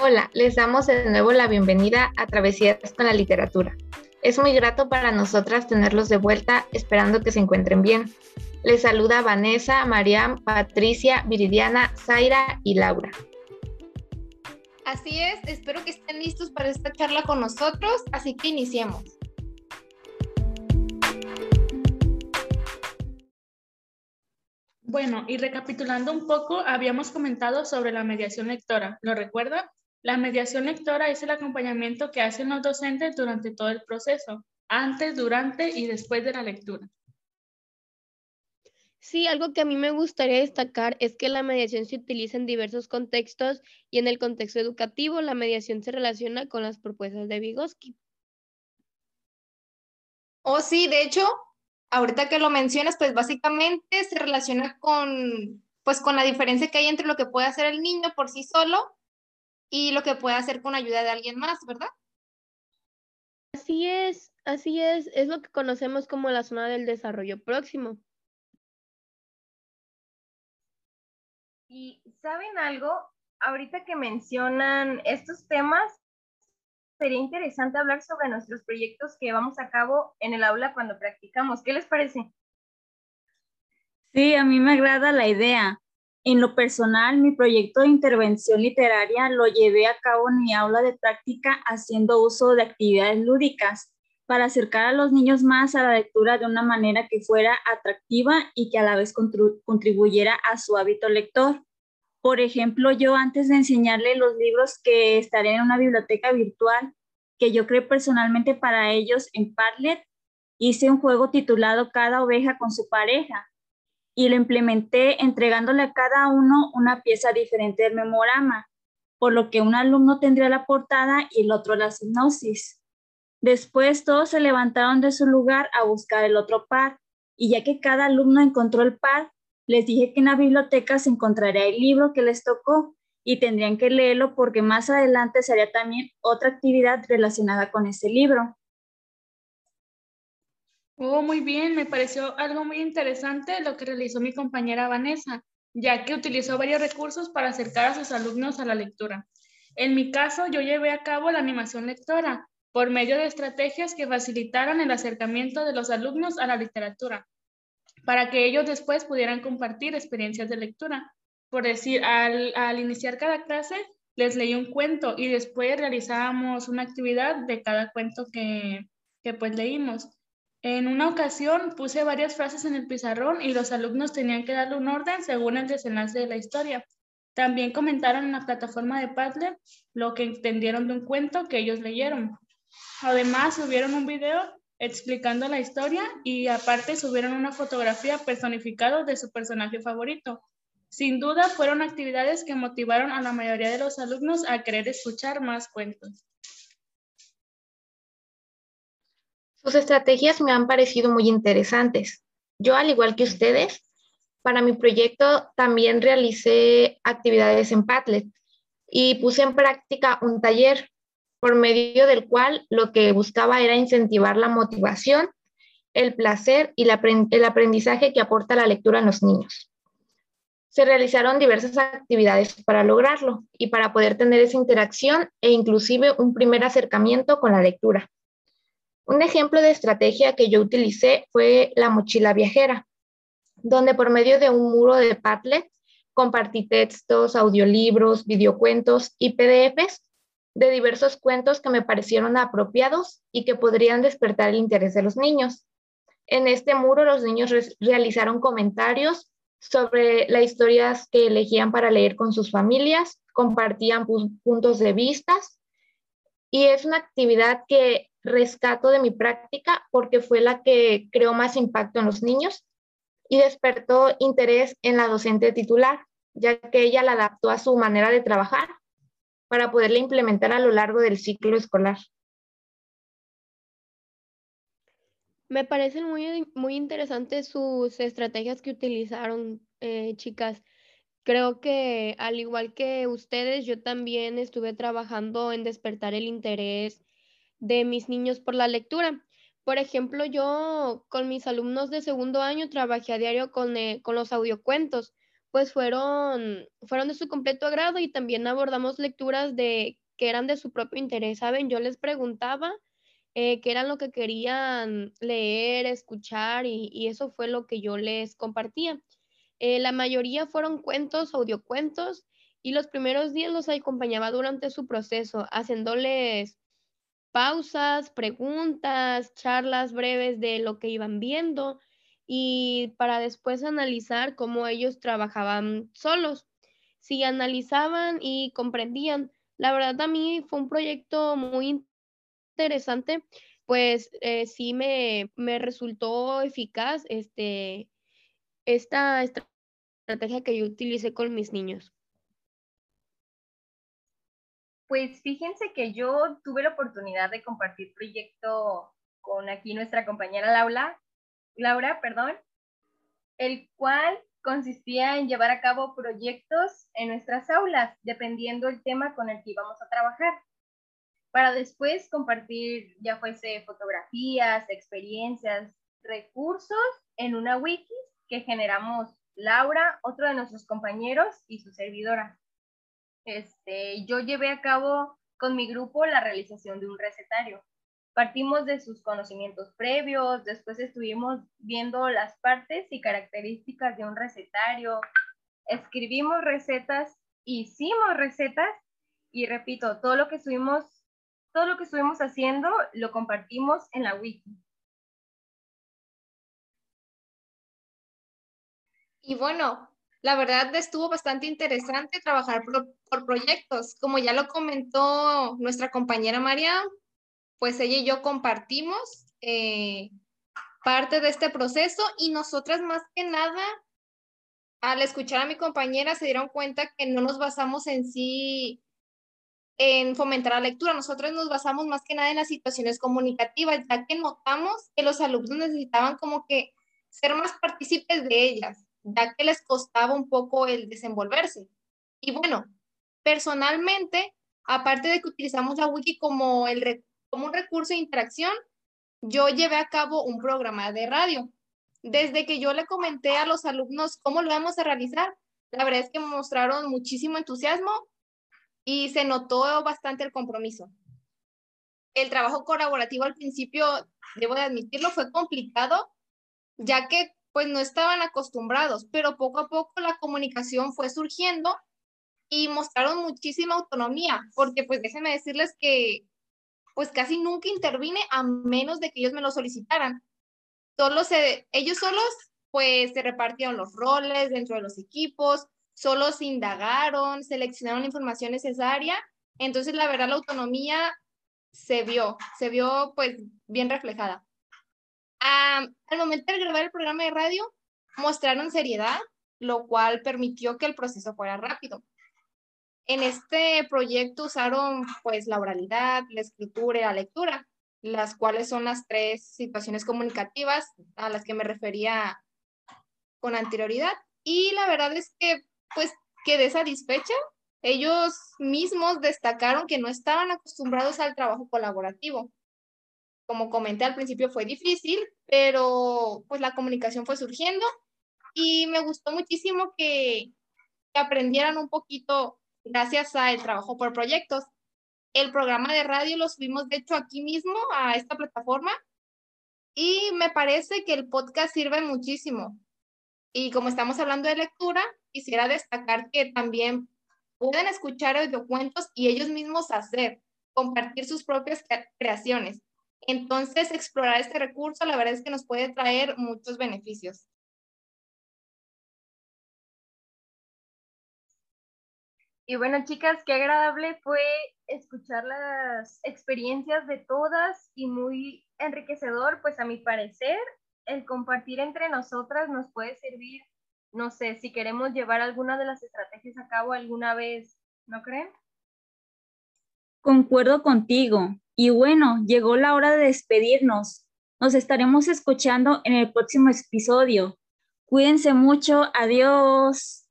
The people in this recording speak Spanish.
Hola, les damos de nuevo la bienvenida a Travesías con la Literatura. Es muy grato para nosotras tenerlos de vuelta, esperando que se encuentren bien. Les saluda Vanessa, Mariam, Patricia, Viridiana, Zaira y Laura. Así es, espero que estén listos para esta charla con nosotros, así que iniciemos. Bueno, y recapitulando un poco, habíamos comentado sobre la mediación lectora, ¿lo recuerda? La mediación lectora es el acompañamiento que hacen los docentes durante todo el proceso, antes, durante y después de la lectura. Sí, algo que a mí me gustaría destacar es que la mediación se utiliza en diversos contextos y en el contexto educativo la mediación se relaciona con las propuestas de Vygotsky. Oh, sí, de hecho, ahorita que lo mencionas, pues básicamente se relaciona con, pues con la diferencia que hay entre lo que puede hacer el niño por sí solo y lo que puede hacer con ayuda de alguien más, ¿verdad? Así es, así es, es lo que conocemos como la zona del desarrollo próximo. Y ¿saben algo? Ahorita que mencionan estos temas, sería interesante hablar sobre nuestros proyectos que llevamos a cabo en el aula cuando practicamos. ¿Qué les parece? Sí, a mí me agrada la idea. En lo personal, mi proyecto de intervención literaria lo llevé a cabo en mi aula de práctica haciendo uso de actividades lúdicas para acercar a los niños más a la lectura de una manera que fuera atractiva y que a la vez contribuyera a su hábito lector. Por ejemplo, yo antes de enseñarle los libros que estaré en una biblioteca virtual que yo creé personalmente para ellos en Padlet, hice un juego titulado Cada oveja con su pareja, y lo implementé entregándole a cada uno una pieza diferente del memorama, por lo que un alumno tendría la portada y el otro la sinopsis. Después todos se levantaron de su lugar a buscar el otro par, y ya que cada alumno encontró el par, les dije que en la biblioteca se encontraría el libro que les tocó y tendrían que leerlo porque más adelante se haría también otra actividad relacionada con ese libro. Oh, muy bien, me pareció algo muy interesante lo que realizó mi compañera Vanessa, ya que utilizó varios recursos para acercar a sus alumnos a la lectura. En mi caso, yo llevé a cabo la animación lectora por medio de estrategias que facilitaran el acercamiento de los alumnos a la literatura, para que ellos después pudieran compartir experiencias de lectura. Por decir, al, iniciar cada clase, les leí un cuento y después realizábamos una actividad de cada cuento que, que pues leímos. En una ocasión puse varias frases en el pizarrón y los alumnos tenían que darle un orden según el desenlace de la historia. También comentaron en la plataforma de Padlet lo que entendieron de un cuento que ellos leyeron. Además, subieron un video explicando la historia y aparte subieron una fotografía personificada de su personaje favorito. Sin duda, fueron actividades que motivaron a la mayoría de los alumnos a querer escuchar más cuentos. Sus estrategias me han parecido muy interesantes. Yo, al igual que ustedes, para mi proyecto también realicé actividades en Padlet y puse en práctica un taller por medio del cual lo que buscaba era incentivar la motivación, el placer y el aprendizaje que aporta la lectura en los niños. Se realizaron diversas actividades para lograrlo y para poder tener esa interacción e inclusive un primer acercamiento con la lectura. Un ejemplo de estrategia que yo utilicé fue la mochila viajera, donde por medio de un muro de Padlet compartí textos, audiolibros, videocuentos y PDFs de diversos cuentos que me parecieron apropiados y que podrían despertar el interés de los niños. En este muro los niños realizaron comentarios sobre las historias que elegían para leer con sus familias, compartían puntos de vistas y es una actividad que rescato de mi práctica porque fue la que creó más impacto en los niños y despertó interés en la docente titular, ya que ella la adaptó a su manera de trabajar para poderla implementar a lo largo del ciclo escolar. Me parecen muy, muy interesantes sus estrategias que utilizaron, eh, chicas. Creo que al igual que ustedes, yo también estuve trabajando en despertar el interés de mis niños por la lectura. Por ejemplo, yo con mis alumnos de segundo año trabajé a diario con, eh, con los audiocuentos, pues fueron, fueron de su completo agrado y también abordamos lecturas de que eran de su propio interés, ¿saben? Yo les preguntaba eh, qué eran lo que querían leer, escuchar y, eso fue lo que yo les compartía. Eh, la mayoría fueron cuentos, audiocuentos y los primeros días los acompañaba durante su proceso, haciéndoles pausas, preguntas, charlas breves de lo que iban viendo y para después analizar cómo ellos trabajaban solos. Si analizaban y comprendían, la verdad a mí fue un proyecto muy interesante, pues eh, sí me, me, resultó eficaz este, esta estrategia que yo utilicé con mis niños. Pues fíjense que yo tuve la oportunidad de compartir proyecto con aquí nuestra compañera Laura, Laura, perdón, el cual consistía en llevar a cabo proyectos en nuestras aulas, dependiendo el tema con el que íbamos a trabajar, para después compartir ya fuese fotografías, experiencias, recursos en una wiki que generamos Laura, otro de nuestros compañeros y su servidora. Este, yo llevé a cabo con mi grupo la realización de un recetario. Partimos de sus conocimientos previos, después estuvimos viendo las partes y características de un recetario, escribimos recetas, hicimos recetas y repito, todo lo que estuvimos, todo lo que estuvimos haciendo lo compartimos en la wiki. Y bueno, la verdad estuvo bastante interesante trabajar por, proyectos. Como ya lo comentó nuestra compañera María, pues ella y yo compartimos eh, parte de este proceso y nosotras más que nada, al escuchar a mi compañera, se dieron cuenta que no nos basamos en sí en fomentar la lectura. Nosotros nos basamos más que nada en las situaciones comunicativas, ya que notamos que los alumnos necesitaban como que ser más partícipes de ellas ya que les costaba un poco el desenvolverse. Y bueno, personalmente, aparte de que utilizamos la wiki como, el, como un recurso de interacción, yo llevé a cabo un programa de radio. Desde que yo le comenté a los alumnos cómo lo vamos a realizar, la verdad es que mostraron muchísimo entusiasmo y se notó bastante el compromiso. El trabajo colaborativo al principio, debo de admitirlo, fue complicado, ya que pues no estaban acostumbrados, pero poco a poco la comunicación fue surgiendo y mostraron muchísima autonomía, porque pues déjenme decirles que pues casi nunca intervine a menos de que ellos me lo solicitaran. Solo se, ellos solos pues se repartieron los roles dentro de los equipos, solo se indagaron, seleccionaron la información necesaria, entonces la verdad la autonomía se vio, se vio pues bien reflejada al momento de grabar el programa de radio, mostraron seriedad, lo cual permitió que el proceso fuera rápido. En este proyecto usaron pues la oralidad, la escritura y la lectura, las cuales son las tres situaciones comunicativas a las que me refería con anterioridad. Y la verdad es que pues quedé satisfecha. Ellos mismos destacaron que no estaban acostumbrados al trabajo colaborativo como comenté al principio, fue difícil, pero pues la comunicación fue surgiendo y me gustó muchísimo que, aprendieran un poquito gracias al trabajo por proyectos. El programa de radio lo subimos, de hecho, aquí mismo a esta plataforma y me parece que el podcast sirve muchísimo. Y como estamos hablando de lectura, quisiera destacar que también pueden escuchar audiocuentos y ellos mismos hacer, compartir sus propias creaciones. Entonces, explorar este recurso, la verdad es que nos puede traer muchos beneficios. Y bueno, chicas, qué agradable fue escuchar las experiencias de todas y muy enriquecedor, pues a mi parecer, el compartir entre nosotras nos puede servir, no sé, si queremos llevar alguna de las estrategias a cabo alguna vez, ¿no creen? Concuerdo contigo. Y bueno, llegó la hora de despedirnos. Nos estaremos escuchando en el próximo episodio. Cuídense mucho. Adiós.